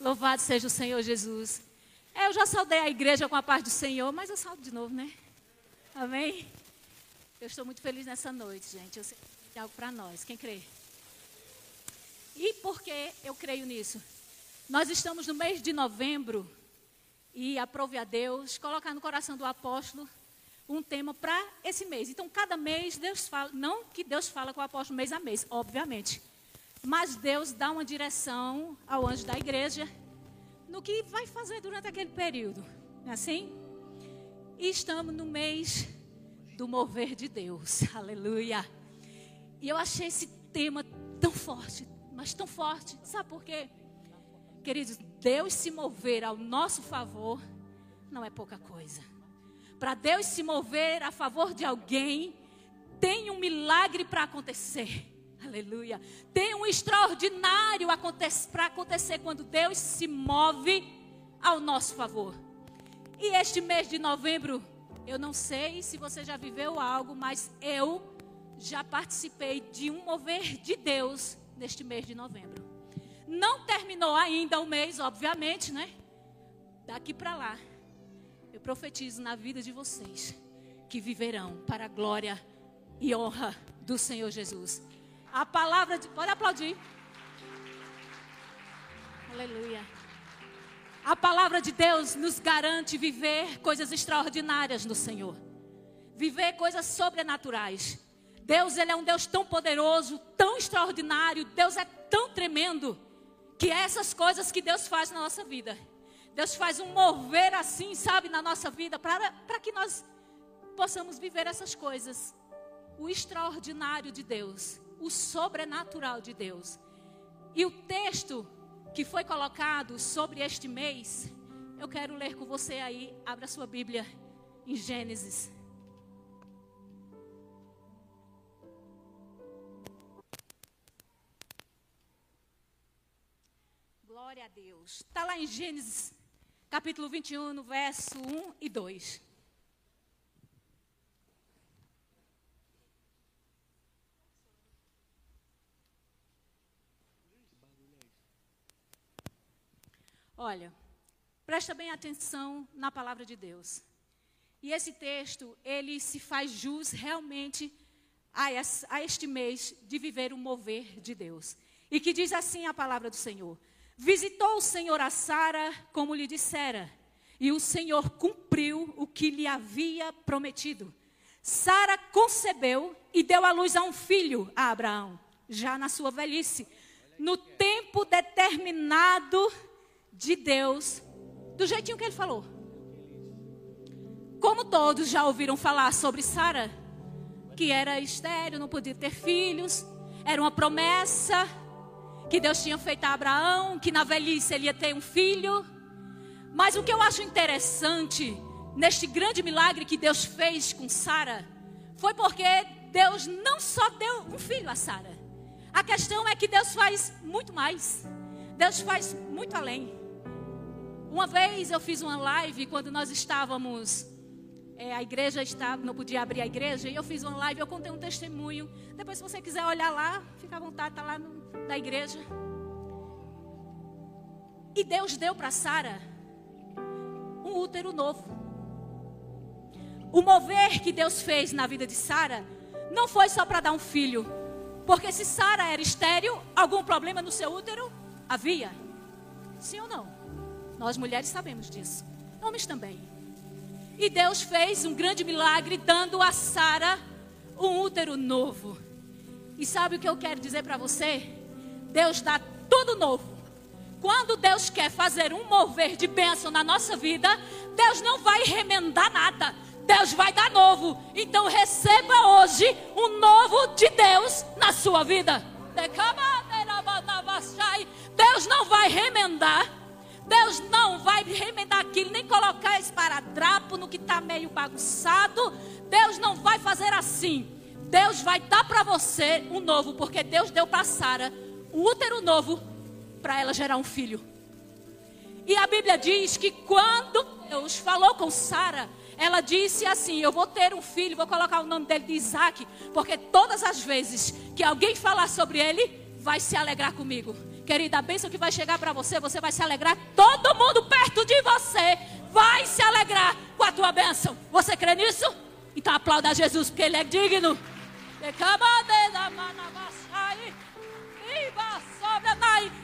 Louvado seja o Senhor Jesus. É, eu já saudei a igreja com a paz do Senhor, mas eu saldo de novo, né? Amém? Eu estou muito feliz nessa noite, gente. Eu sei que tem algo para nós. Quem crê? E por que eu creio nisso? Nós estamos no mês de novembro e aprove a Deus colocar no coração do apóstolo um tema para esse mês. Então, cada mês Deus fala, não que Deus fala com o apóstolo mês a mês, obviamente. Mas Deus dá uma direção ao anjo da igreja no que vai fazer durante aquele período. É assim? E estamos no mês do mover de Deus. Aleluia. E eu achei esse tema tão forte, mas tão forte. Sabe por quê? Queridos, Deus se mover ao nosso favor não é pouca coisa. Para Deus se mover a favor de alguém, tem um milagre para acontecer. Aleluia. Tem um extraordinário para acontecer quando Deus se move ao nosso favor. E este mês de novembro, eu não sei se você já viveu algo, mas eu já participei de um mover de Deus neste mês de novembro. Não terminou ainda o mês, obviamente, né? Daqui para lá, eu profetizo na vida de vocês que viverão para a glória e honra do Senhor Jesus. A palavra de. Pode aplaudir. Aleluia. A palavra de Deus nos garante viver coisas extraordinárias no Senhor. Viver coisas sobrenaturais. Deus, ele é um Deus tão poderoso, tão extraordinário. Deus é tão tremendo que é essas coisas que Deus faz na nossa vida. Deus faz um mover assim, sabe, na nossa vida, para que nós possamos viver essas coisas. O extraordinário de Deus o sobrenatural de Deus. E o texto que foi colocado sobre este mês, eu quero ler com você aí. Abra sua Bíblia em Gênesis. Glória a Deus. Está lá em Gênesis, capítulo 21, no verso 1 e 2. Olha, presta bem atenção na palavra de Deus. E esse texto, ele se faz jus realmente a, este mês de viver o mover de Deus. E que diz assim a palavra do Senhor: Visitou o Senhor a Sara como lhe dissera, e o Senhor cumpriu o que lhe havia prometido. Sara concebeu e deu à luz a um filho a Abraão, já na sua velhice, no tempo determinado de Deus do jeitinho que ele falou. Como todos já ouviram falar sobre Sara, que era estéreo, não podia ter filhos, era uma promessa que Deus tinha feito a Abraão, que na velhice ele ia ter um filho. Mas o que eu acho interessante neste grande milagre que Deus fez com Sara foi porque Deus não só deu um filho a Sara. A questão é que Deus faz muito mais. Deus faz muito além. Uma vez eu fiz uma live quando nós estávamos, é, a igreja estava, não podia abrir a igreja, e eu fiz uma live, eu contei um testemunho. Depois, se você quiser olhar lá, fica à vontade, está lá no, na igreja. E Deus deu para Sara um útero novo. O mover que Deus fez na vida de Sara não foi só para dar um filho, porque se Sara era estéril, algum problema no seu útero havia? Sim ou não? Nós mulheres sabemos disso. Homens também. E Deus fez um grande milagre dando a Sara um útero novo. E sabe o que eu quero dizer para você? Deus dá tudo novo. Quando Deus quer fazer um mover de bênção na nossa vida, Deus não vai remendar nada. Deus vai dar novo. Então receba hoje um novo de Deus na sua vida. Deus não vai remendar. Deus não vai remendar aquilo, nem colocar esparadrapo no que está meio bagunçado. Deus não vai fazer assim. Deus vai dar para você um novo, porque Deus deu para Sara um útero novo para ela gerar um filho. E a Bíblia diz que quando Deus falou com Sara, ela disse assim: Eu vou ter um filho, vou colocar o nome dele de Isaac, porque todas as vezes que alguém falar sobre ele, vai se alegrar comigo. Querida, a bênção que vai chegar para você, você vai se alegrar. Todo mundo perto de você vai se alegrar com a tua bênção. Você crê nisso? Então aplauda Jesus, porque Ele é digno.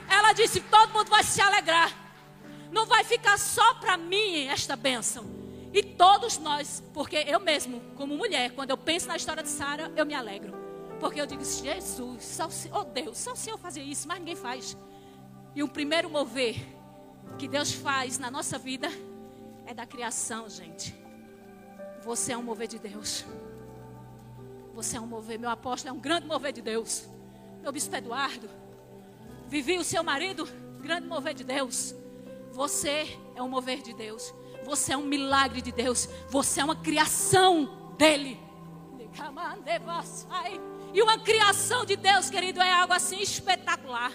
Ela disse: todo mundo vai se alegrar. Não vai ficar só para mim esta bênção. E todos nós, porque eu mesmo, como mulher, quando eu penso na história de Sara, eu me alegro. Porque eu digo, Jesus, só, oh Deus, só o Senhor fazia isso, mas ninguém faz. E o primeiro mover que Deus faz na nossa vida é da criação, gente. Você é um mover de Deus. Você é um mover, meu apóstolo é um grande mover de Deus. Meu bispo Eduardo, Vivi o seu marido, grande mover de Deus. Você é um mover de Deus. Você é um milagre de Deus. Você é uma criação dele. E uma criação de Deus, querido, é algo assim espetacular.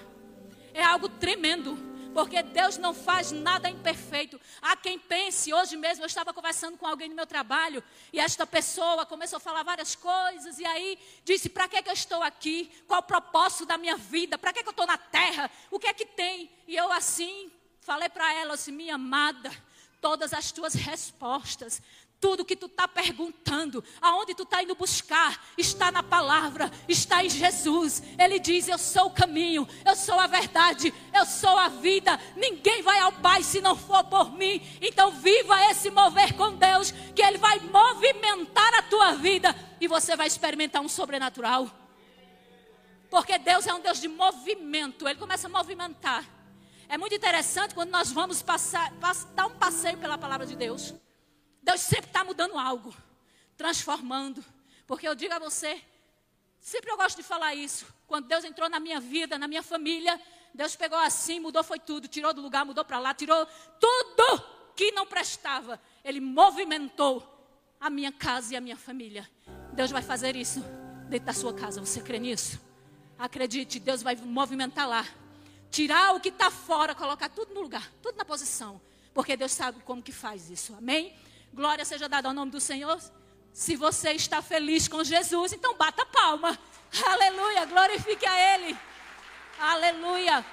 É algo tremendo porque Deus não faz nada imperfeito. Há quem pense, hoje mesmo eu estava conversando com alguém no meu trabalho, e esta pessoa começou a falar várias coisas, e aí disse: Para que, que eu estou aqui? Qual o propósito da minha vida? Para que, que eu estou na terra? O que é que tem? E eu assim falei para ela assim: Minha amada, todas as tuas respostas tudo que tu está perguntando, aonde tu está indo buscar, está na palavra, está em Jesus. Ele diz: Eu sou o caminho, eu sou a verdade, eu sou a vida. Ninguém vai ao Pai se não for por mim. Então, viva esse mover com Deus, que Ele vai movimentar a tua vida e você vai experimentar um sobrenatural. Porque Deus é um Deus de movimento, Ele começa a movimentar. É muito interessante quando nós vamos passar, dar um passeio pela palavra de Deus. Deus sempre mudando algo, transformando. Porque eu digo a você, sempre eu gosto de falar isso. Quando Deus entrou na minha vida, na minha família, Deus pegou assim, mudou foi tudo, tirou do lugar, mudou para lá, tirou tudo que não prestava. Ele movimentou a minha casa e a minha família. Deus vai fazer isso dentro da sua casa. Você crê nisso? Acredite, Deus vai movimentar lá. Tirar o que está fora, colocar tudo no lugar, tudo na posição. Porque Deus sabe como que faz isso. Amém? Glória seja dada ao nome do Senhor. Se você está feliz com Jesus, então bata palma. Aleluia, glorifique a Ele. Aleluia.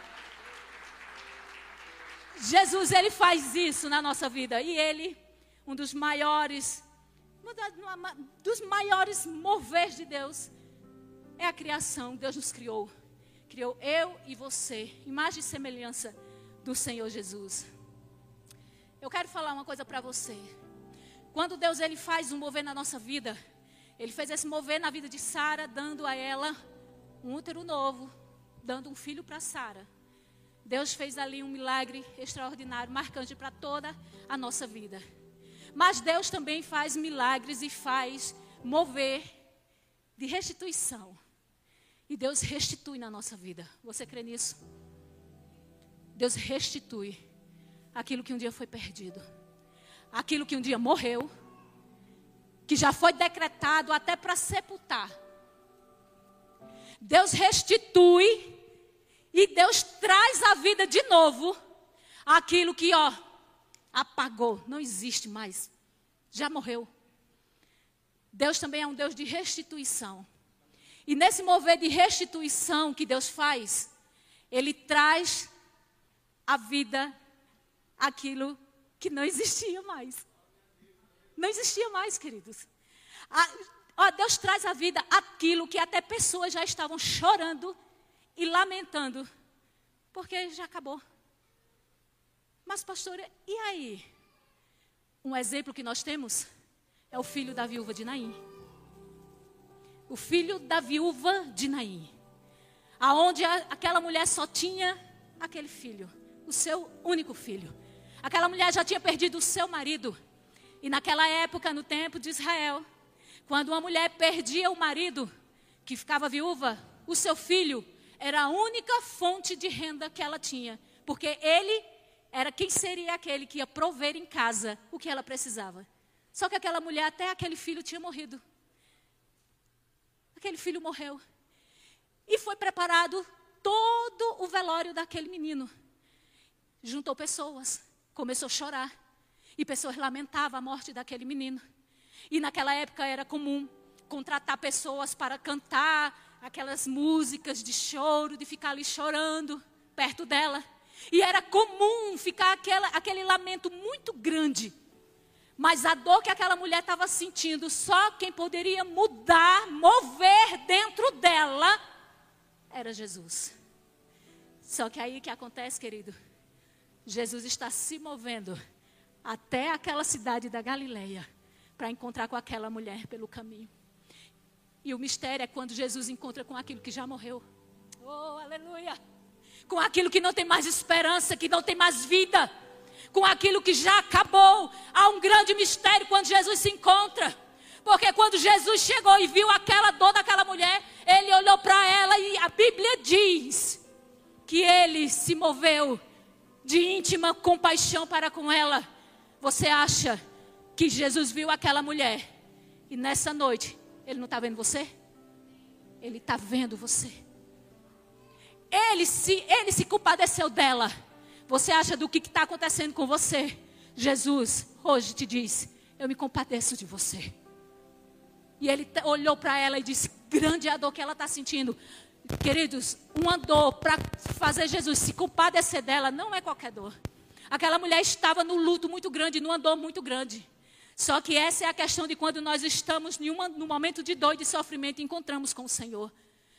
Jesus, Ele faz isso na nossa vida. E Ele, um dos maiores, um dos maiores moveres de Deus, é a criação. Deus nos criou. Criou eu e você, imagem e semelhança do Senhor Jesus. Eu quero falar uma coisa para você. Quando Deus ele faz um mover na nossa vida, ele fez esse mover na vida de Sara, dando a ela um útero novo, dando um filho para Sara. Deus fez ali um milagre extraordinário, marcante para toda a nossa vida. Mas Deus também faz milagres e faz mover de restituição. E Deus restitui na nossa vida. Você crê nisso? Deus restitui aquilo que um dia foi perdido aquilo que um dia morreu, que já foi decretado até para sepultar. Deus restitui e Deus traz à vida de novo aquilo que, ó, apagou, não existe mais, já morreu. Deus também é um Deus de restituição. E nesse mover de restituição que Deus faz, Ele traz à vida aquilo que não existia mais. Não existia mais, queridos. A, ó, Deus traz à vida aquilo que até pessoas já estavam chorando e lamentando, porque já acabou. Mas, pastora, e aí? Um exemplo que nós temos é o filho da viúva de Naim. O filho da viúva de Naim. Aonde aquela mulher só tinha aquele filho, o seu único filho. Aquela mulher já tinha perdido o seu marido. E naquela época, no tempo de Israel, quando uma mulher perdia o marido, que ficava viúva, o seu filho era a única fonte de renda que ela tinha. Porque ele era quem seria aquele que ia prover em casa o que ela precisava. Só que aquela mulher, até aquele filho tinha morrido. Aquele filho morreu. E foi preparado todo o velório daquele menino. Juntou pessoas começou a chorar. E pessoas lamentavam a morte daquele menino. E naquela época era comum contratar pessoas para cantar aquelas músicas de choro, de ficar ali chorando perto dela. E era comum ficar aquela, aquele lamento muito grande. Mas a dor que aquela mulher estava sentindo, só quem poderia mudar, mover dentro dela, era Jesus. Só que aí que acontece, querido? Jesus está se movendo até aquela cidade da Galileia para encontrar com aquela mulher pelo caminho. E o mistério é quando Jesus encontra com aquilo que já morreu. Oh, aleluia! Com aquilo que não tem mais esperança, que não tem mais vida com aquilo que já acabou. Há um grande mistério quando Jesus se encontra. Porque quando Jesus chegou e viu aquela dor daquela mulher, ele olhou para ela e a Bíblia diz que ele se moveu de íntima compaixão para com ela. Você acha que Jesus viu aquela mulher e nessa noite ele não está vendo você? Ele está vendo você. Ele se, ele se compadeceu dela. Você acha do que está acontecendo com você? Jesus hoje te diz: Eu me compadeço de você. E ele olhou para ela e disse: Grande é a dor que ela está sentindo. Queridos, uma dor para fazer Jesus se compadecer dela não é qualquer dor. Aquela mulher estava no luto muito grande, numa dor muito grande. Só que essa é a questão de quando nós estamos em uma, no momento de dor e de sofrimento e encontramos com o Senhor.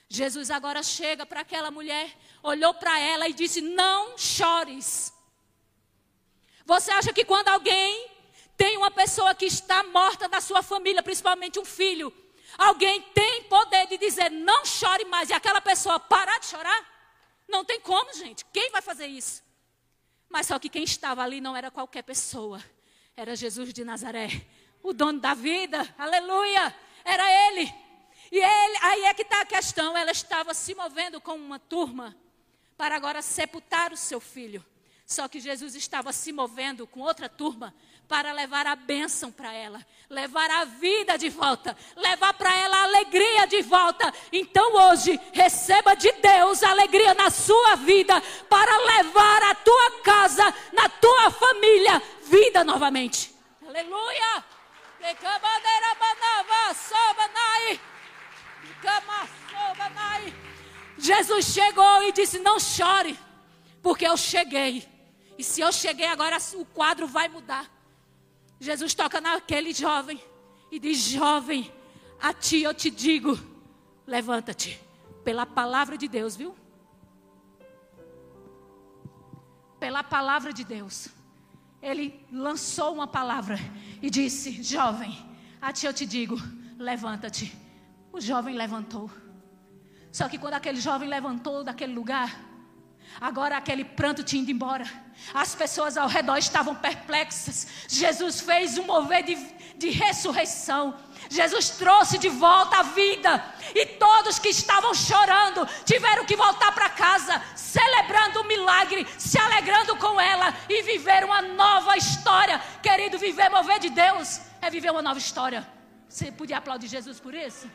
Jesus agora chega para aquela mulher, olhou para ela e disse: Não chores. Você acha que quando alguém tem uma pessoa que está morta da sua família, principalmente um filho, alguém tem poder de dizer: Não chore mais, e aquela pessoa parar de chorar? Não tem como, gente. Quem vai fazer isso? Mas só que quem estava ali não era qualquer pessoa, era Jesus de Nazaré, o dono da vida, aleluia, era ele. E ele, aí é que está a questão. Ela estava se movendo com uma turma para agora sepultar o seu filho. Só que Jesus estava se movendo com outra turma para levar a bênção para ela, levar a vida de volta, levar para ela a alegria de volta. Então hoje, receba de Deus alegria na sua vida para levar a tua casa, na tua família, vida novamente. Aleluia! Jesus chegou e disse: Não chore, porque eu cheguei. E se eu cheguei agora, o quadro vai mudar. Jesus toca naquele jovem e diz: Jovem, a ti eu te digo, levanta-te. Pela palavra de Deus, viu? Pela palavra de Deus. Ele lançou uma palavra e disse: Jovem, a ti eu te digo, levanta-te. O jovem levantou. Só que quando aquele jovem levantou daquele lugar, agora aquele pranto tinha ido embora. As pessoas ao redor estavam perplexas. Jesus fez um mover de, de ressurreição. Jesus trouxe de volta a vida. E todos que estavam chorando tiveram que voltar para casa, celebrando o milagre, se alegrando com ela e viver uma nova história. Querido, viver mover de Deus é viver uma nova história. Você podia aplaudir Jesus por isso?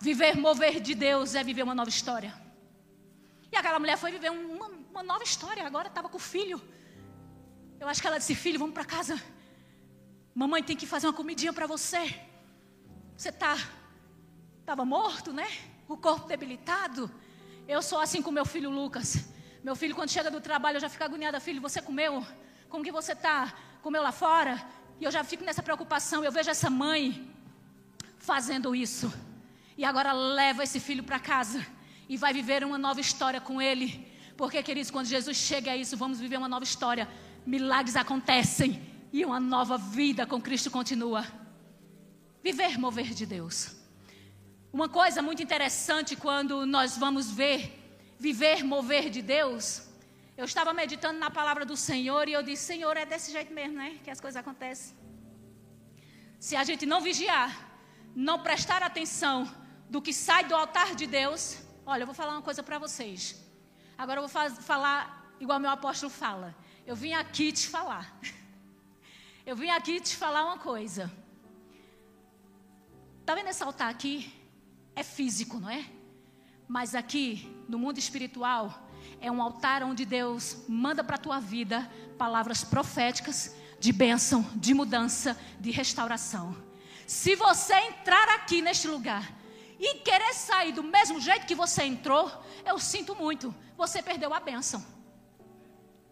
Viver mover de Deus é viver uma nova história. E aquela mulher foi viver uma, uma nova história. Agora estava com o filho. Eu acho que ela disse: Filho, vamos para casa. Mamãe tem que fazer uma comidinha para você. Você tá estava morto, né? O corpo debilitado. Eu sou assim com meu filho Lucas. Meu filho, quando chega do trabalho, eu já fico agoniada. Filho, você comeu? Como que você tá? Comeu lá fora? E eu já fico nessa preocupação. Eu vejo essa mãe fazendo isso. E agora leva esse filho para casa e vai viver uma nova história com ele. Porque, queridos, quando Jesus chega a isso, vamos viver uma nova história. Milagres acontecem e uma nova vida com Cristo continua. Viver, mover de Deus. Uma coisa muito interessante quando nós vamos ver viver, mover de Deus. Eu estava meditando na palavra do Senhor e eu disse: Senhor, é desse jeito mesmo, né? Que as coisas acontecem. Se a gente não vigiar, não prestar atenção, do que sai do altar de Deus. Olha, eu vou falar uma coisa para vocês. Agora eu vou faz, falar igual meu apóstolo fala. Eu vim aqui te falar. Eu vim aqui te falar uma coisa. Tá vendo esse altar aqui? É físico, não é? Mas aqui, no mundo espiritual, é um altar onde Deus manda para a tua vida palavras proféticas de bênção, de mudança, de restauração. Se você entrar aqui neste lugar e querer sair do mesmo jeito que você entrou, eu sinto muito, você perdeu a bênção.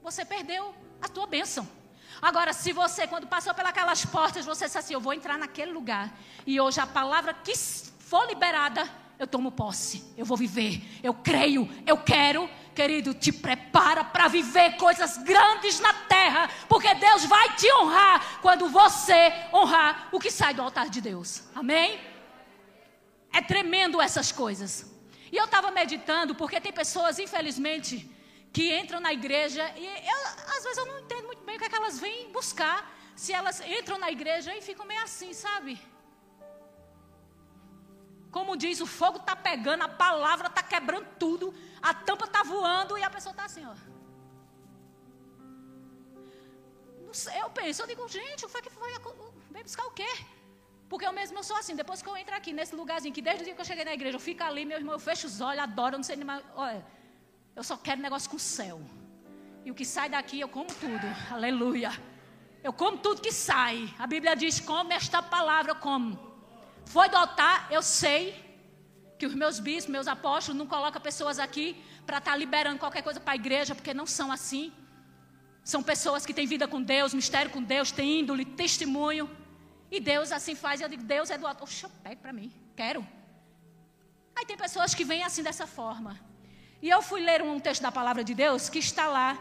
Você perdeu a tua bênção. Agora, se você, quando passou pelas portas, você disse assim: Eu vou entrar naquele lugar, e hoje a palavra que for liberada, eu tomo posse, eu vou viver, eu creio, eu quero. Querido, te prepara para viver coisas grandes na terra, porque Deus vai te honrar quando você honrar o que sai do altar de Deus. Amém? É tremendo essas coisas. E eu estava meditando, porque tem pessoas, infelizmente, que entram na igreja e eu, às vezes eu não entendo muito bem o que, é que elas vêm buscar. Se elas entram na igreja e ficam meio assim, sabe? Como diz, o fogo está pegando, a palavra está quebrando tudo, a tampa está voando e a pessoa está assim, ó. Sei, eu penso, eu digo, gente, o que foi? Vem buscar o quê? Porque eu mesmo eu sou assim, depois que eu entro aqui nesse lugarzinho, que desde o dia que eu cheguei na igreja, eu fico ali, meu irmão, eu fecho os olhos, adoro, eu não sei nem mais. Olha, eu só quero negócio com o céu. E o que sai daqui, eu como tudo. Aleluia. Eu como tudo que sai. A Bíblia diz: come esta palavra, eu como. Foi do eu sei que os meus bispos, meus apóstolos, não colocam pessoas aqui para estar tá liberando qualquer coisa para a igreja, porque não são assim. São pessoas que têm vida com Deus, mistério com Deus, têm índole, testemunho. E Deus assim faz. Eu digo, Deus é do altar. Oxa, para mim, quero. Aí tem pessoas que vêm assim dessa forma. E eu fui ler um texto da palavra de Deus que está lá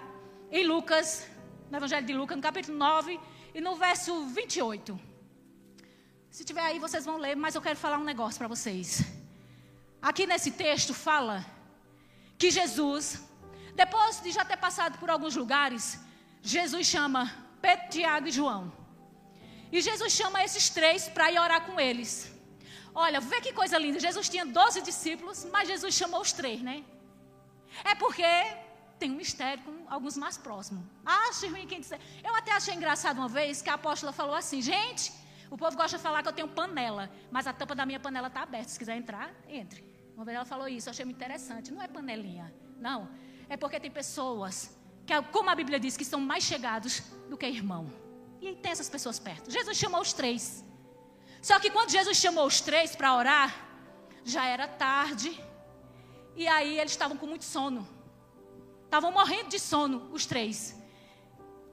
em Lucas, no Evangelho de Lucas, no capítulo 9 e no verso 28. Se tiver aí, vocês vão ler, mas eu quero falar um negócio para vocês. Aqui nesse texto fala que Jesus, depois de já ter passado por alguns lugares, Jesus chama Pedro, Tiago e João. E Jesus chama esses três para ir orar com eles. Olha, vê que coisa linda. Jesus tinha 12 discípulos, mas Jesus chamou os três, né? É porque tem um mistério com alguns mais próximos. Acho ruim quem disser. Eu até achei engraçado uma vez que a apóstola falou assim: gente, o povo gosta de falar que eu tenho panela, mas a tampa da minha panela está aberta. Se quiser entrar, entre. Uma vez ela falou isso, eu achei muito interessante. Não é panelinha, não. É porque tem pessoas que, como a Bíblia diz, que são mais chegados do que irmão. E tem essas pessoas perto. Jesus chamou os três. Só que quando Jesus chamou os três para orar, já era tarde e aí eles estavam com muito sono. Estavam morrendo de sono, os três.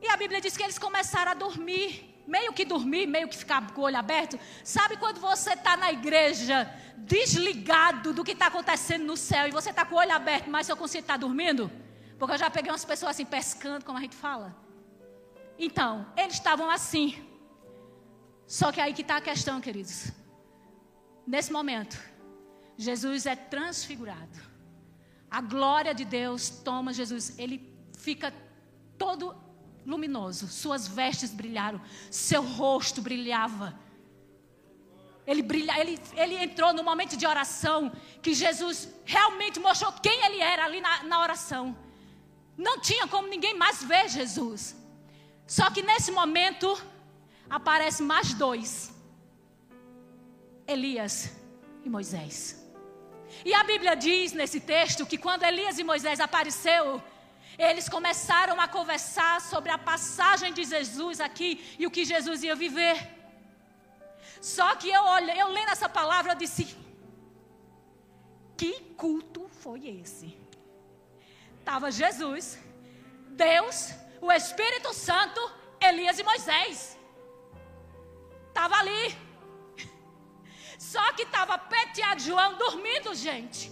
E a Bíblia diz que eles começaram a dormir. Meio que dormir, meio que ficar com o olho aberto. Sabe quando você está na igreja, desligado do que está acontecendo no céu, e você está com o olho aberto, mas seu consciente está dormindo? Porque eu já peguei umas pessoas assim, pescando, como a gente fala. Então, eles estavam assim. Só que aí que está a questão, queridos. Nesse momento, Jesus é transfigurado. A glória de Deus toma Jesus, ele fica todo luminoso, suas vestes brilharam, seu rosto brilhava. Ele, brilha, ele, ele entrou no momento de oração que Jesus realmente mostrou quem ele era ali na, na oração. Não tinha como ninguém mais ver Jesus. Só que nesse momento aparecem mais dois: Elias e Moisés. E a Bíblia diz nesse texto que quando Elias e Moisés apareceu, eles começaram a conversar sobre a passagem de Jesus aqui e o que Jesus ia viver. Só que eu olhei, eu lendo essa palavra, eu disse: Que culto foi esse? Tava Jesus, Deus, o Espírito Santo, Elias e Moisés. Tava ali. Só que estava peteado João dormindo, gente.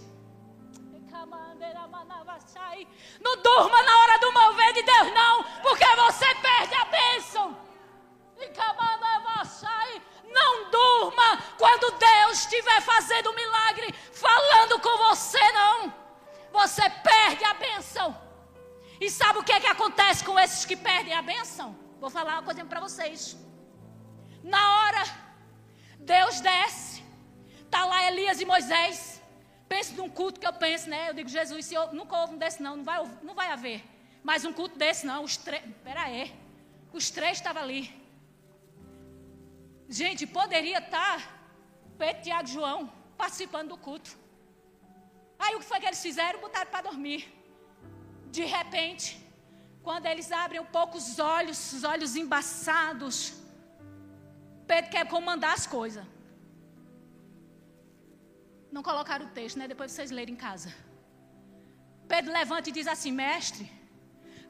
Não durma na hora do bênção? Vou falar uma coisa para vocês. Na hora, Deus desce Está lá Elias e Moisés. Pense num culto que eu penso, né? Eu digo, Jesus, se eu, nunca houve um desse, não, não vai, não vai haver. Mas um culto desse, não. Os três. Pera aí. Os três estavam ali. Gente, poderia estar tá Pedro, Tiago e João participando do culto. Aí o que foi que eles fizeram? Botaram para dormir. De repente, quando eles abrem um pouco os olhos, os olhos embaçados, Pedro quer comandar as coisas. Não colocaram o texto, né? Depois vocês lerem em casa. Pedro levanta e diz assim: Mestre,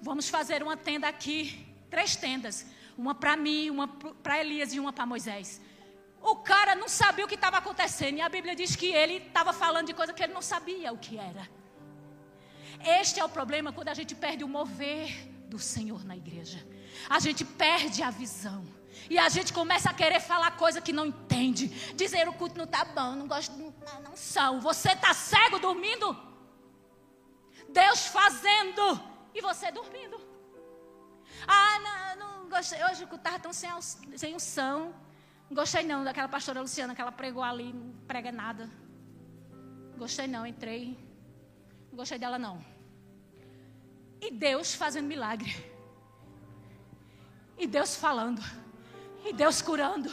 vamos fazer uma tenda aqui, três tendas. Uma para mim, uma para Elias e uma para Moisés. O cara não sabia o que estava acontecendo. E a Bíblia diz que ele estava falando de coisa que ele não sabia o que era. Este é o problema quando a gente perde o mover do Senhor na igreja. A gente perde a visão. E a gente começa a querer falar coisa que não entende. Dizer o culto não está bom, não gosto, não, não são. Você está cego dormindo? Deus fazendo e você dormindo. Ah, não, não gostei. Hoje o culto estava tão sem, sem unção. Não gostei não daquela pastora Luciana que ela pregou ali, não prega nada. Gostei não, entrei. Não gostei dela não. E Deus fazendo milagre. E Deus falando. E Deus curando.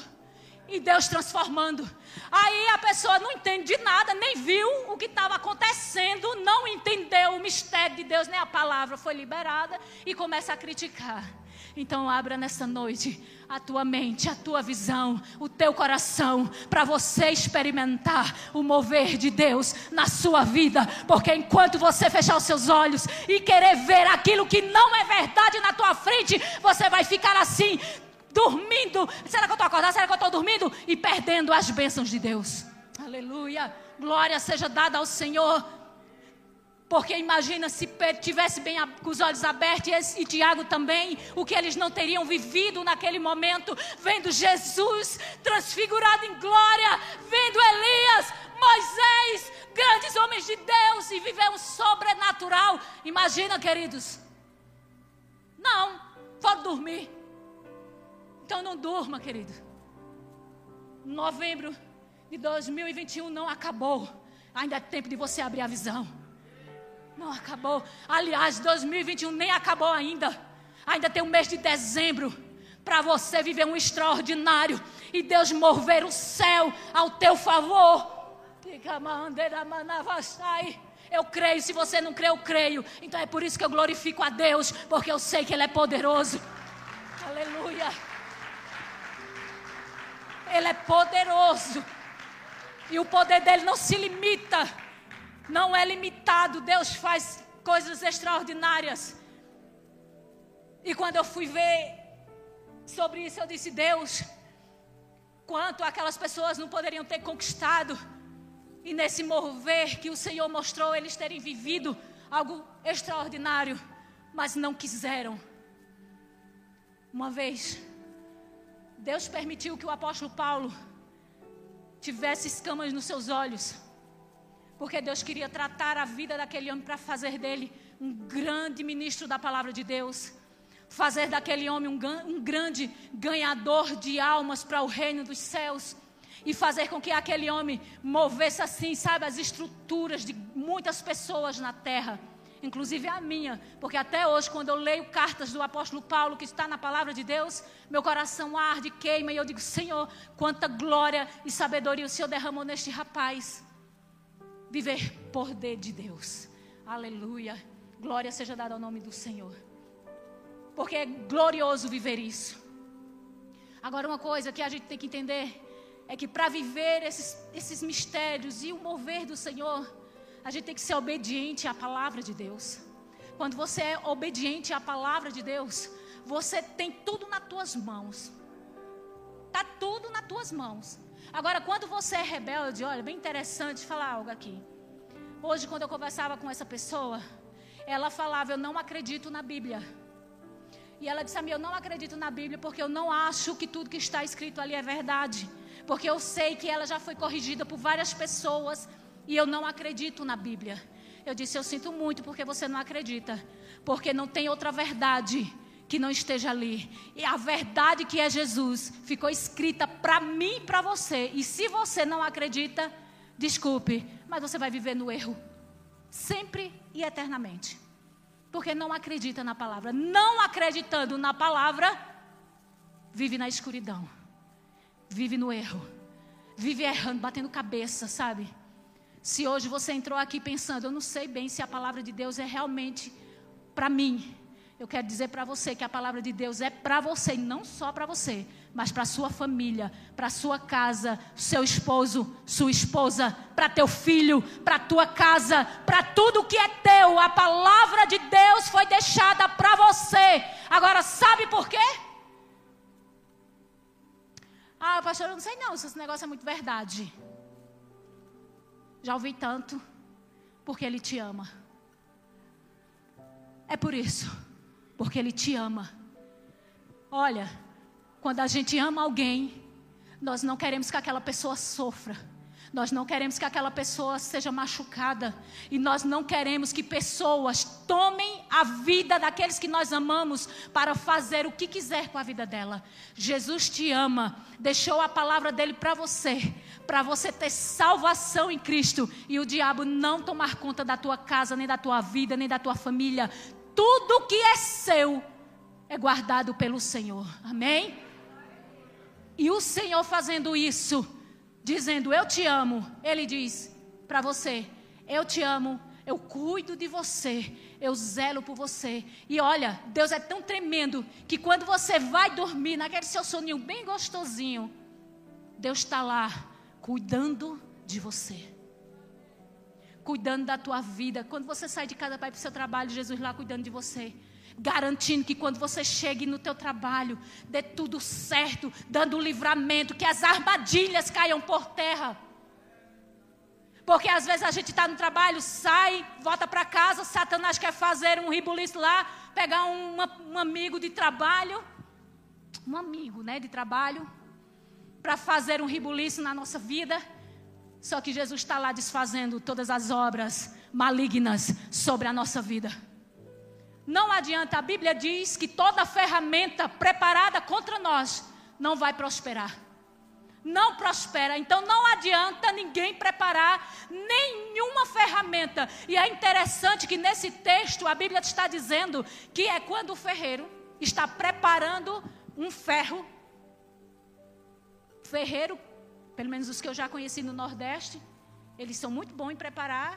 E Deus transformando. Aí a pessoa não entende de nada, nem viu o que estava acontecendo, não entendeu o mistério de Deus, nem a palavra foi liberada e começa a criticar. Então abra nessa noite a tua mente, a tua visão, o teu coração, para você experimentar o mover de Deus na sua vida. Porque enquanto você fechar os seus olhos e querer ver aquilo que não é verdade na tua frente, você vai ficar assim, dormindo. Será que eu estou acordado? Será que eu estou dormindo? E perdendo as bênçãos de Deus. Aleluia. Glória seja dada ao Senhor. Porque imagina se Pedro tivesse bem com os olhos abertos e, e Tiago também, o que eles não teriam vivido naquele momento, vendo Jesus transfigurado em glória, vendo Elias, Moisés, grandes homens de Deus e viver um sobrenatural. Imagina, queridos. Não, vou dormir. Então não durma, querido. Novembro de 2021 não acabou. Ainda é tempo de você abrir a visão. Não acabou. Aliás, 2021 nem acabou ainda. Ainda tem um mês de dezembro para você viver um extraordinário e Deus mover o céu ao teu favor. Eu creio, se você não crê, eu creio. Então é por isso que eu glorifico a Deus, porque eu sei que Ele é poderoso. Aleluia. Ele é poderoso. E o poder dele não se limita não é limitado. Deus faz coisas extraordinárias. E quando eu fui ver sobre isso, eu disse: Deus, quanto aquelas pessoas não poderiam ter conquistado. E nesse mover que o Senhor mostrou, eles terem vivido algo extraordinário, mas não quiseram. Uma vez, Deus permitiu que o apóstolo Paulo tivesse escamas nos seus olhos. Porque Deus queria tratar a vida daquele homem para fazer dele um grande ministro da palavra de Deus. Fazer daquele homem um, um grande ganhador de almas para o reino dos céus. E fazer com que aquele homem movesse assim, sabe, as estruturas de muitas pessoas na terra inclusive a minha, porque até hoje, quando eu leio cartas do apóstolo Paulo, que está na palavra de Deus, meu coração arde, queima, e eu digo: Senhor, quanta glória e sabedoria o Senhor derramou neste rapaz viver poder de Deus. Aleluia. Glória seja dada ao nome do Senhor. Porque é glorioso viver isso. Agora, uma coisa que a gente tem que entender é que para viver esses, esses mistérios e o mover do Senhor, a gente tem que ser obediente à palavra de Deus. Quando você é obediente à palavra de Deus, você tem tudo nas tuas mãos. Está tudo nas tuas mãos. Agora, quando você é rebelde, olha, bem interessante falar algo aqui. Hoje, quando eu conversava com essa pessoa, ela falava: Eu não acredito na Bíblia. E ela disse a mim: Eu não acredito na Bíblia porque eu não acho que tudo que está escrito ali é verdade. Porque eu sei que ela já foi corrigida por várias pessoas e eu não acredito na Bíblia. Eu disse: Eu sinto muito porque você não acredita. Porque não tem outra verdade que não esteja ali. E a verdade que é Jesus ficou escrita para mim e para você. E se você não acredita, desculpe, mas você vai viver no erro. Sempre e eternamente. Porque não acredita na palavra. Não acreditando na palavra, vive na escuridão. Vive no erro. Vive errando, batendo cabeça, sabe? Se hoje você entrou aqui pensando, eu não sei bem se a palavra de Deus é realmente para mim, eu quero dizer para você que a palavra de Deus é para você e não só para você, mas para sua família, para sua casa, seu esposo, sua esposa, para teu filho, para tua casa, para tudo que é teu. A palavra de Deus foi deixada para você. Agora sabe por quê? Ah, pastor, eu não sei não se esse negócio é muito verdade. Já ouvi tanto, porque ele te ama. É por isso, porque ele te ama. Olha, quando a gente ama alguém, nós não queremos que aquela pessoa sofra. Nós não queremos que aquela pessoa seja machucada. E nós não queremos que pessoas tomem a vida daqueles que nós amamos para fazer o que quiser com a vida dela. Jesus te ama, deixou a palavra dele para você, para você ter salvação em Cristo e o diabo não tomar conta da tua casa, nem da tua vida, nem da tua família. Tudo que é seu é guardado pelo Senhor. Amém? E o Senhor fazendo isso, dizendo: Eu te amo, Ele diz para você: Eu te amo, eu cuido de você, eu zelo por você. E olha, Deus é tão tremendo que quando você vai dormir, naquele seu soninho bem gostosinho, Deus está lá cuidando de você. Cuidando da tua vida. Quando você sai de casa para ir para o seu trabalho, Jesus lá cuidando de você garantindo que quando você chegue no teu trabalho, dê tudo certo, dando livramento, que as armadilhas caiam por terra. Porque às vezes a gente está no trabalho, sai, volta para casa, Satanás quer fazer um ribuliço lá, pegar um, um amigo de trabalho, um amigo né, de trabalho, para fazer um ribuliço na nossa vida. Só que Jesus está lá desfazendo todas as obras malignas sobre a nossa vida. Não adianta, a Bíblia diz que toda ferramenta preparada contra nós não vai prosperar. Não prospera. Então não adianta ninguém preparar nenhuma ferramenta. E é interessante que nesse texto a Bíblia está dizendo que é quando o ferreiro está preparando um ferro. Ferreiro, pelo menos os que eu já conheci no Nordeste, eles são muito bons em preparar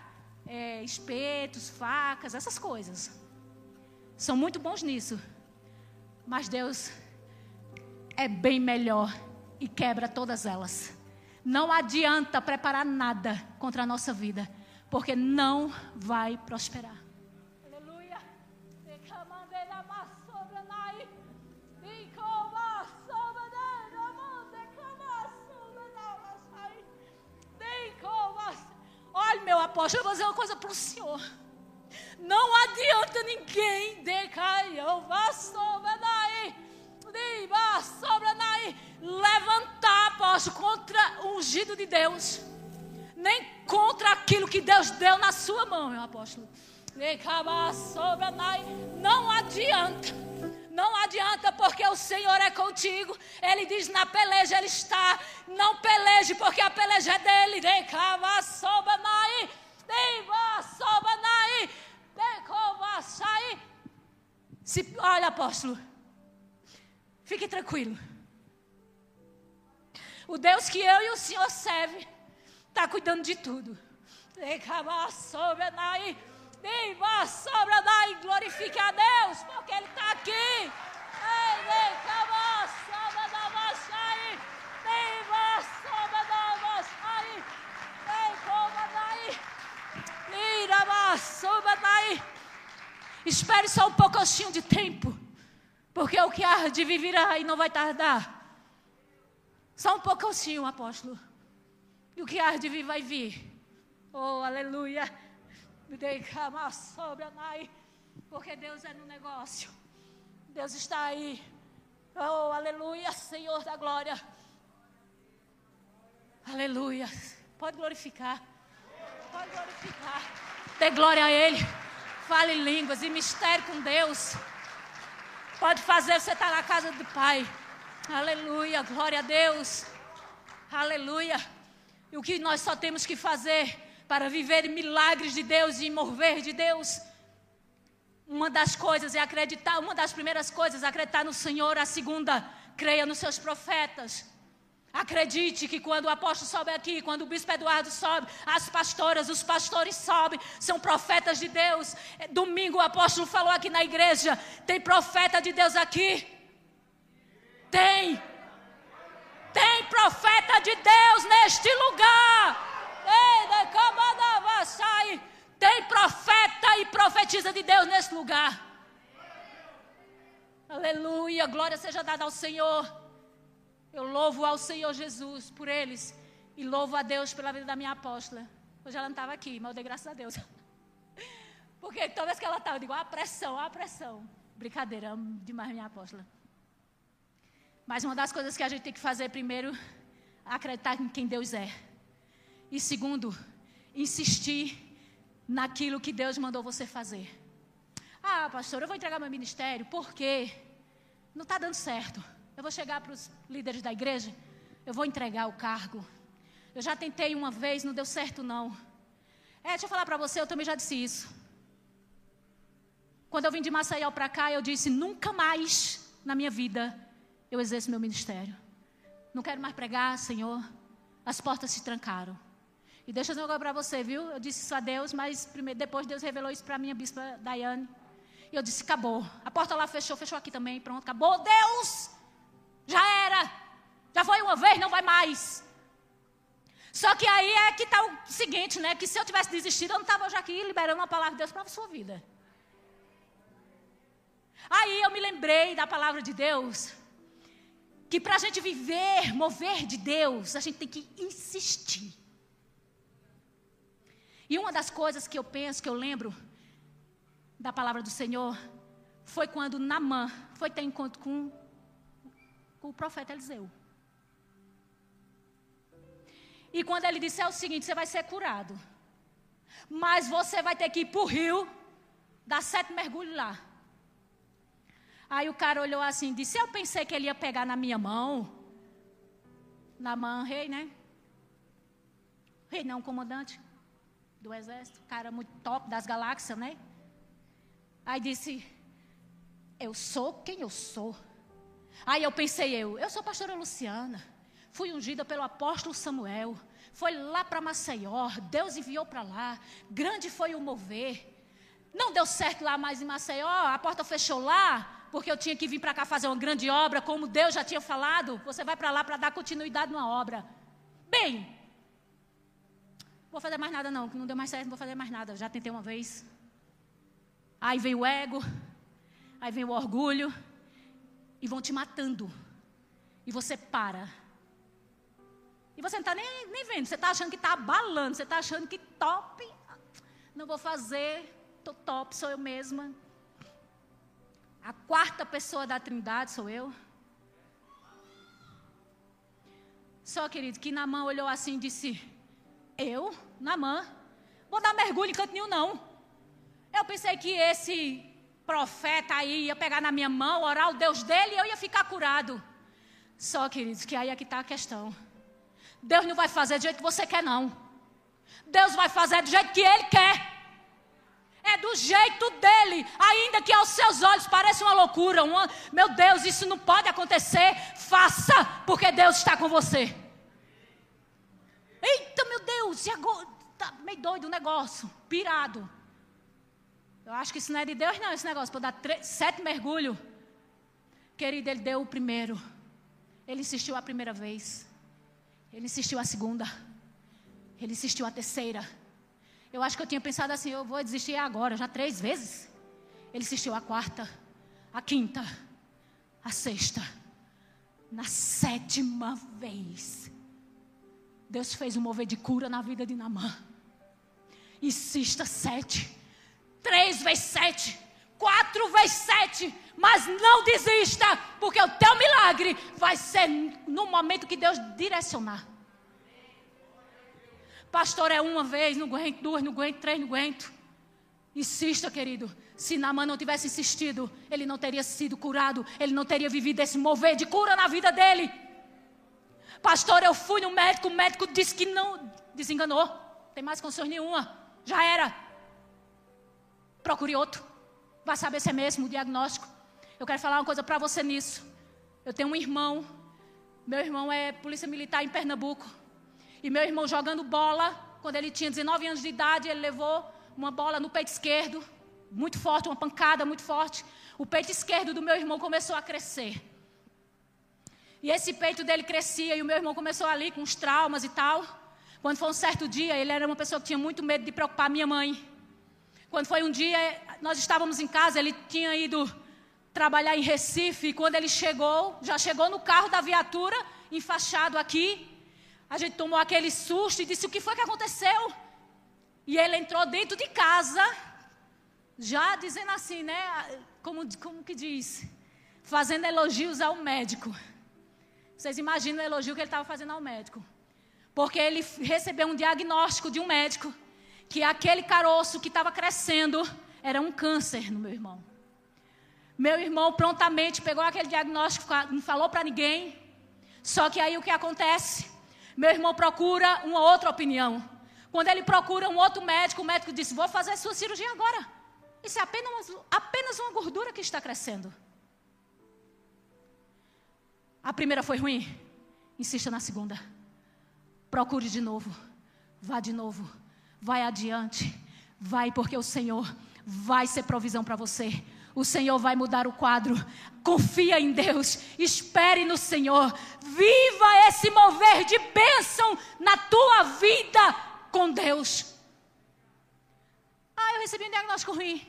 é, espetos, facas, essas coisas são muito bons nisso. Mas Deus é bem melhor e quebra todas elas. Não adianta preparar nada contra a nossa vida, porque não vai prosperar. Apóstolo, eu vou dizer uma coisa para o senhor. Não adianta ninguém levantar, apóstolo, contra o ungido de Deus, nem contra aquilo que Deus deu na sua mão, meu apóstolo. Não adianta. Não adianta porque o Senhor é contigo. Ele diz: na peleja Ele está. Não peleje porque a peleja é dele. Se, olha, apóstolo, fique tranquilo. O Deus que eu e o Senhor serve está cuidando de tudo. Glorifique a Deus, porque Ele está aqui. Espere só um pouquinho de tempo, porque o que há de vir virá e não vai tardar. Só um pouquinho, apóstolo. E o que há de vir vai vir. Oh, aleluia. Me dei sobra, porque Deus é no negócio. Deus está aí. Oh, aleluia, Senhor da glória. Aleluia. Pode glorificar. Pode glorificar. Dê glória a Ele. Fale línguas e mistério com Deus. Pode fazer você estar na casa do Pai. Aleluia, glória a Deus. Aleluia. E o que nós só temos que fazer para viver milagres de Deus e mover de Deus? Uma das coisas é acreditar, uma das primeiras coisas é acreditar no Senhor, a segunda, creia nos seus profetas. Acredite que quando o apóstolo sobe aqui, quando o bispo Eduardo sobe, as pastoras, os pastores sobem, são profetas de Deus. É, domingo o apóstolo falou aqui na igreja: tem profeta de Deus aqui? Tem. Tem profeta de Deus neste lugar. Tem profeta e profetiza de Deus nesse lugar. Aleluia, glória seja dada ao Senhor. Eu louvo ao Senhor Jesus por eles e louvo a Deus pela vida da minha apóstola. Hoje ela não estava aqui, mas eu dei graças a Deus. Porque toda vez que ela estava, eu digo, a pressão, a pressão. Brincadeira, amo demais minha apóstola. Mas uma das coisas que a gente tem que fazer primeiro, acreditar em quem Deus é. E segundo, insistir naquilo que Deus mandou você fazer. Ah, pastor, eu vou entregar meu ministério porque não está dando certo. Eu vou chegar para os líderes da igreja, eu vou entregar o cargo. Eu já tentei uma vez, não deu certo não. É, deixa eu falar para você, eu também já disse isso. Quando eu vim de Maceió para cá, eu disse: nunca mais na minha vida eu exerço meu ministério. Não quero mais pregar, Senhor. As portas se trancaram. E deixa eu dizer agora para você, viu? Eu disse isso a Deus, mas primeiro, depois Deus revelou isso para a minha bispa Daiane. E eu disse: acabou. A porta lá fechou, fechou aqui também, pronto, acabou. Deus! Já era. Já foi uma vez, não vai mais. Só que aí é que está o seguinte, né? Que se eu tivesse desistido, eu não estava já aqui liberando a palavra de Deus para a sua vida. Aí eu me lembrei da palavra de Deus. Que para a gente viver, mover de Deus, a gente tem que insistir. E uma das coisas que eu penso, que eu lembro da palavra do Senhor, foi quando Namã foi ter encontro com, com o profeta Eliseu. E quando ele disse é o seguinte: você vai ser curado, mas você vai ter que ir para o rio, dar sete mergulhos lá. Aí o cara olhou assim e disse: Eu pensei que ele ia pegar na minha mão. Na mão, rei, né? Rei não, comandante do exército, cara muito top das galáxias, né? Aí disse: Eu sou quem eu sou. Aí eu pensei eu, eu sou pastora Luciana, fui ungida pelo apóstolo Samuel, foi lá para Maceió, Deus enviou para lá, grande foi o mover. Não deu certo lá mais em Maceió, a porta fechou lá, porque eu tinha que vir para cá fazer uma grande obra, como Deus já tinha falado. Você vai para lá para dar continuidade numa obra. Bem, vou fazer mais nada não, que não deu mais certo, não vou fazer mais nada. Já tentei uma vez. Aí vem o ego, aí vem o orgulho, e vão te matando. E você para. E você não está nem, nem vendo, você está achando que está abalando, você está achando que top. Não vou fazer, tô top, sou eu mesma. A quarta pessoa da trindade sou eu. Só, querido, que Namã olhou assim e disse: eu, Namã, vou dar mergulho em canto nenhum, não. Eu pensei que esse profeta aí ia pegar na minha mão, orar o Deus dele e eu ia ficar curado. Só, queridos, que aí é que está a questão. Deus não vai fazer do jeito que você quer, não. Deus vai fazer do jeito que Ele quer. É do jeito dele, ainda que aos seus olhos pareça uma loucura. Uma, meu Deus, isso não pode acontecer. Faça, porque Deus está com você. Eita, meu Deus, e agora? Tá meio doido o negócio, pirado. Eu acho que isso não é de Deus, não, esse negócio, para dar três, sete mergulhos. Querido, ele deu o primeiro. Ele insistiu a primeira vez. Ele insistiu a segunda. Ele insistiu a terceira. Eu acho que eu tinha pensado assim, eu vou desistir agora, já três vezes. Ele insistiu a quarta, a quinta, a sexta. Na sétima vez, Deus fez um mover de cura na vida de Namã. Insista sete. Três vezes sete. Quatro vezes sete. Mas não desista, porque o teu milagre vai ser no momento que Deus direcionar. Pastor, é uma vez, não aguento, duas, não aguento, três, não aguento. Insista, querido. Se Namã não tivesse insistido, ele não teria sido curado, ele não teria vivido esse mover de cura na vida dele. Pastor, eu fui no médico, o médico disse que não. Desenganou. Tem mais condições nenhuma. Já era. Procure outro. Vai saber se é mesmo o diagnóstico. Eu quero falar uma coisa para você nisso. Eu tenho um irmão. Meu irmão é polícia militar em Pernambuco. E meu irmão jogando bola, quando ele tinha 19 anos de idade, ele levou uma bola no peito esquerdo, muito forte, uma pancada muito forte. O peito esquerdo do meu irmão começou a crescer. E esse peito dele crescia e o meu irmão começou ali com os traumas e tal. Quando foi um certo dia, ele era uma pessoa que tinha muito medo de preocupar minha mãe. Quando foi um dia, nós estávamos em casa, ele tinha ido trabalhar em Recife, e quando ele chegou, já chegou no carro da viatura, enfaixado aqui, a gente tomou aquele susto e disse: O que foi que aconteceu? E ele entrou dentro de casa, já dizendo assim, né? Como, como que diz? Fazendo elogios ao médico. Vocês imaginam o elogio que ele estava fazendo ao médico. Porque ele recebeu um diagnóstico de um médico que aquele caroço que estava crescendo era um câncer no meu irmão. Meu irmão prontamente pegou aquele diagnóstico, não falou para ninguém. Só que aí o que acontece? Meu irmão procura uma outra opinião. Quando ele procura um outro médico, o médico disse: Vou fazer sua cirurgia agora. Isso é apenas, apenas uma gordura que está crescendo. A primeira foi ruim. Insista na segunda. Procure de novo. Vá de novo. Vai adiante. Vai, porque o Senhor vai ser provisão para você. O Senhor vai mudar o quadro. Confia em Deus. Espere no Senhor. Viva esse mover de bênção na tua vida com Deus. Ah, eu recebi um diagnóstico ruim.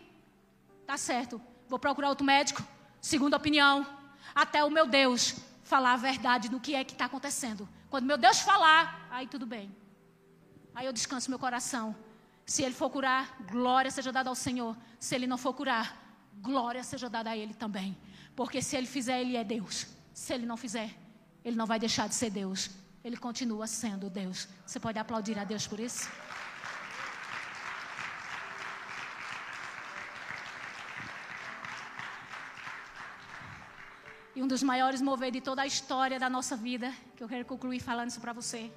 Tá certo. Vou procurar outro médico. Segunda opinião. Até o meu Deus falar a verdade do que é que está acontecendo. Quando meu Deus falar, aí tudo bem. Aí eu descanso meu coração. Se ele for curar, glória seja dada ao Senhor. Se ele não for curar, glória seja dada a ele também. Porque se ele fizer, ele é Deus. Se ele não fizer, ele não vai deixar de ser Deus. Ele continua sendo Deus. Você pode aplaudir a Deus por isso? E um dos maiores mover de toda a história da nossa vida, que eu quero concluir falando isso para você,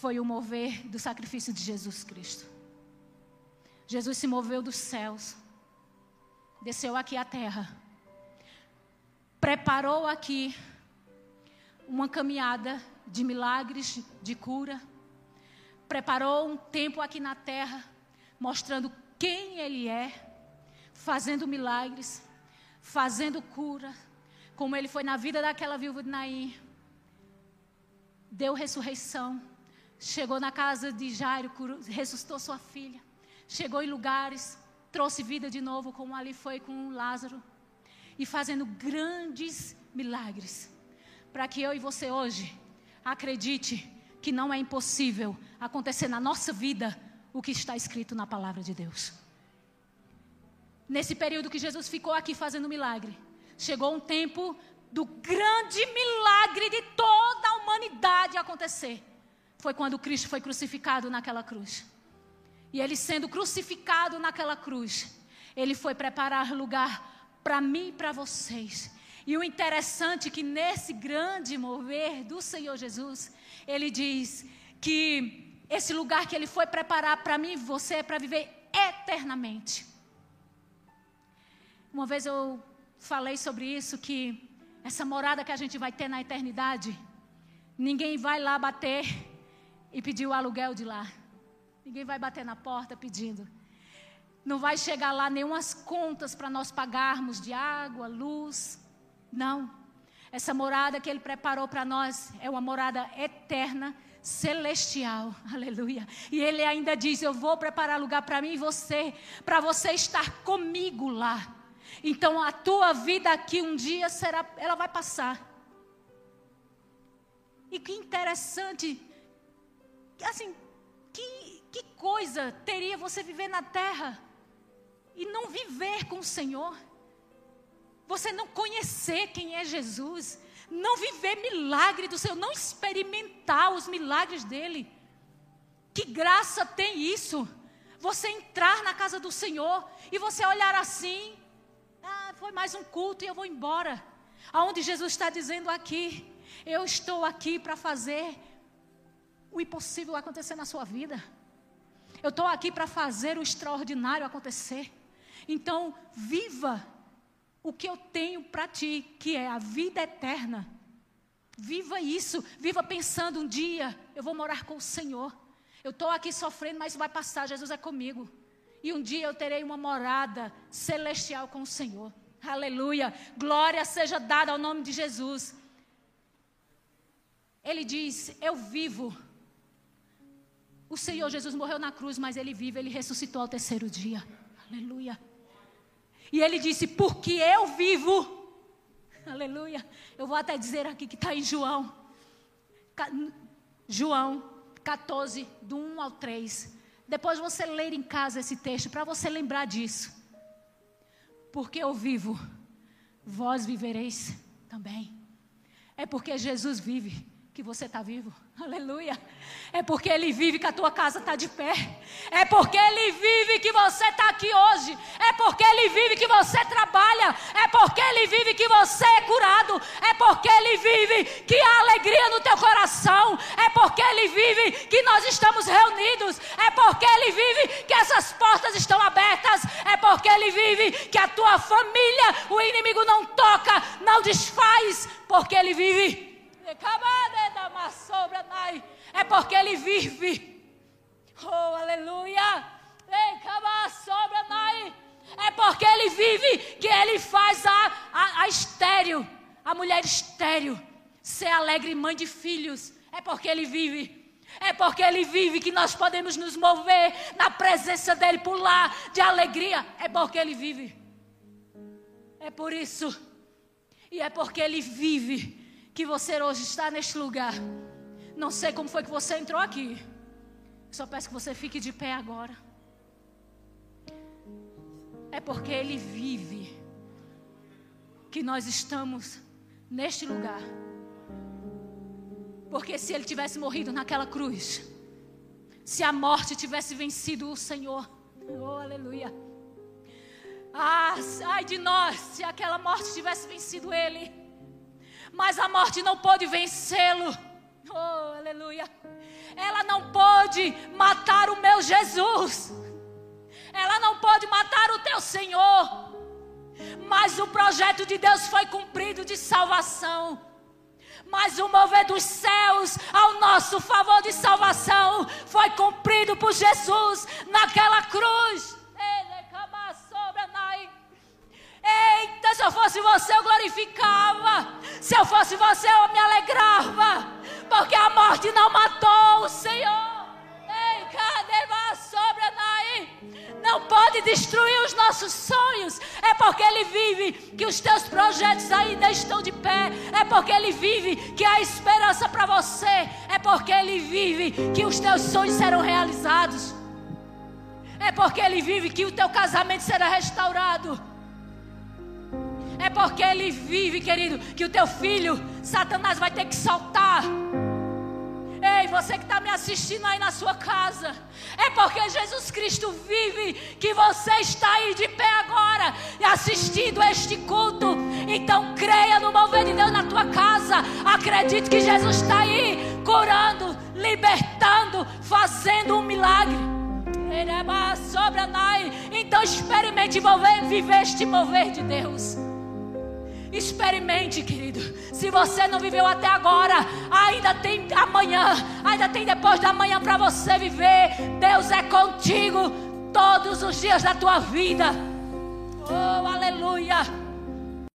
foi o mover do sacrifício de Jesus Cristo. Jesus se moveu dos céus, desceu aqui à terra, preparou aqui uma caminhada de milagres, de cura, preparou um tempo aqui na terra, mostrando quem Ele é, fazendo milagres fazendo cura, como ele foi na vida daquela viúva de Naim. Deu ressurreição, chegou na casa de Jairo, ressuscitou sua filha, chegou em lugares, trouxe vida de novo, como ali foi com Lázaro, e fazendo grandes milagres, para que eu e você hoje acredite que não é impossível acontecer na nossa vida o que está escrito na palavra de Deus. Nesse período que Jesus ficou aqui fazendo milagre, chegou um tempo do grande milagre de toda a humanidade acontecer. Foi quando Cristo foi crucificado naquela cruz. E ele sendo crucificado naquela cruz, ele foi preparar lugar para mim e para vocês. E o interessante é que nesse grande mover do Senhor Jesus, ele diz que esse lugar que ele foi preparar para mim e você é para viver eternamente. Uma vez eu falei sobre isso, que essa morada que a gente vai ter na eternidade, ninguém vai lá bater e pedir o aluguel de lá. Ninguém vai bater na porta pedindo. Não vai chegar lá nenhumas contas para nós pagarmos de água, luz. Não. Essa morada que Ele preparou para nós é uma morada eterna, celestial. Aleluia. E Ele ainda diz: Eu vou preparar lugar para mim e você, para você estar comigo lá. Então a tua vida aqui um dia será, ela vai passar. E que interessante, assim, que, que coisa teria você viver na terra e não viver com o Senhor? Você não conhecer quem é Jesus, não viver milagre do Senhor, não experimentar os milagres dele. Que graça tem isso? Você entrar na casa do Senhor e você olhar assim ah, foi mais um culto e eu vou embora. Aonde Jesus está dizendo aqui, eu estou aqui para fazer o impossível acontecer na sua vida. Eu estou aqui para fazer o extraordinário acontecer. Então, viva o que eu tenho para ti, que é a vida eterna. Viva isso, viva pensando um dia eu vou morar com o Senhor. Eu estou aqui sofrendo, mas vai passar, Jesus é comigo. E um dia eu terei uma morada celestial com o Senhor. Aleluia. Glória seja dada ao nome de Jesus. Ele diz: Eu vivo. O Senhor Jesus morreu na cruz, mas ele vive, ele ressuscitou ao terceiro dia. Aleluia. E ele disse: Porque eu vivo. Aleluia. Eu vou até dizer aqui que está em João. João 14, do 1 ao 3. Depois você ler em casa esse texto para você lembrar disso. Porque eu vivo, vós vivereis também. É porque Jesus vive que você está vivo. Aleluia. É porque Ele vive que a tua casa está de pé. É porque Ele vive que você está aqui hoje. É porque Ele vive que você trabalha. É porque Ele vive que você é curado. É porque Ele vive que há alegria no teu coração. É porque Ele vive que nós estamos reunidos. É porque Ele vive que essas portas estão abertas. É porque Ele vive que a tua família, o inimigo não toca, não desfaz. Porque Ele vive. É porque Ele vive. Oh, aleluia. É porque Ele vive que Ele faz a, a, a estéreo, a mulher estéreo, ser alegre mãe de filhos. É porque Ele vive. É porque Ele vive que nós podemos nos mover na presença dEle, pular de alegria. É porque Ele vive. É por isso. E é porque Ele vive que você hoje está neste lugar. Não sei como foi que você entrou aqui. Só peço que você fique de pé agora. É porque Ele vive que nós estamos neste lugar. Porque se Ele tivesse morrido naquela cruz, se a morte tivesse vencido o Senhor, oh aleluia. Ah, ai de nós, se aquela morte tivesse vencido Ele mas a morte não pôde vencê-lo. Oh, aleluia. Ela não pôde matar o meu Jesus. Ela não pôde matar o teu Senhor. Mas o projeto de Deus foi cumprido de salvação. Mas o mover dos céus ao nosso favor de salvação foi cumprido por Jesus naquela cruz. Eita, se eu fosse você, eu glorificava. Se eu fosse você, eu me alegrava. Porque a morte não matou o Senhor. Ei, cadê Não pode destruir os nossos sonhos. É porque Ele vive que os teus projetos ainda estão de pé. É porque Ele vive que há esperança para você. É porque Ele vive que os teus sonhos serão realizados. É porque Ele vive que o teu casamento será restaurado. É porque ele vive, querido, que o teu filho, Satanás, vai ter que soltar. Ei, você que está me assistindo aí na sua casa, é porque Jesus Cristo vive que você está aí de pé agora assistindo este culto. Então creia no mover de Deus na tua casa. Acredite que Jesus está aí curando, libertando, fazendo um milagre. Então experimente viver este mover de Deus. Experimente, querido. Se você não viveu até agora, ainda tem amanhã, ainda tem depois da manhã para você viver. Deus é contigo todos os dias da tua vida. Oh, aleluia.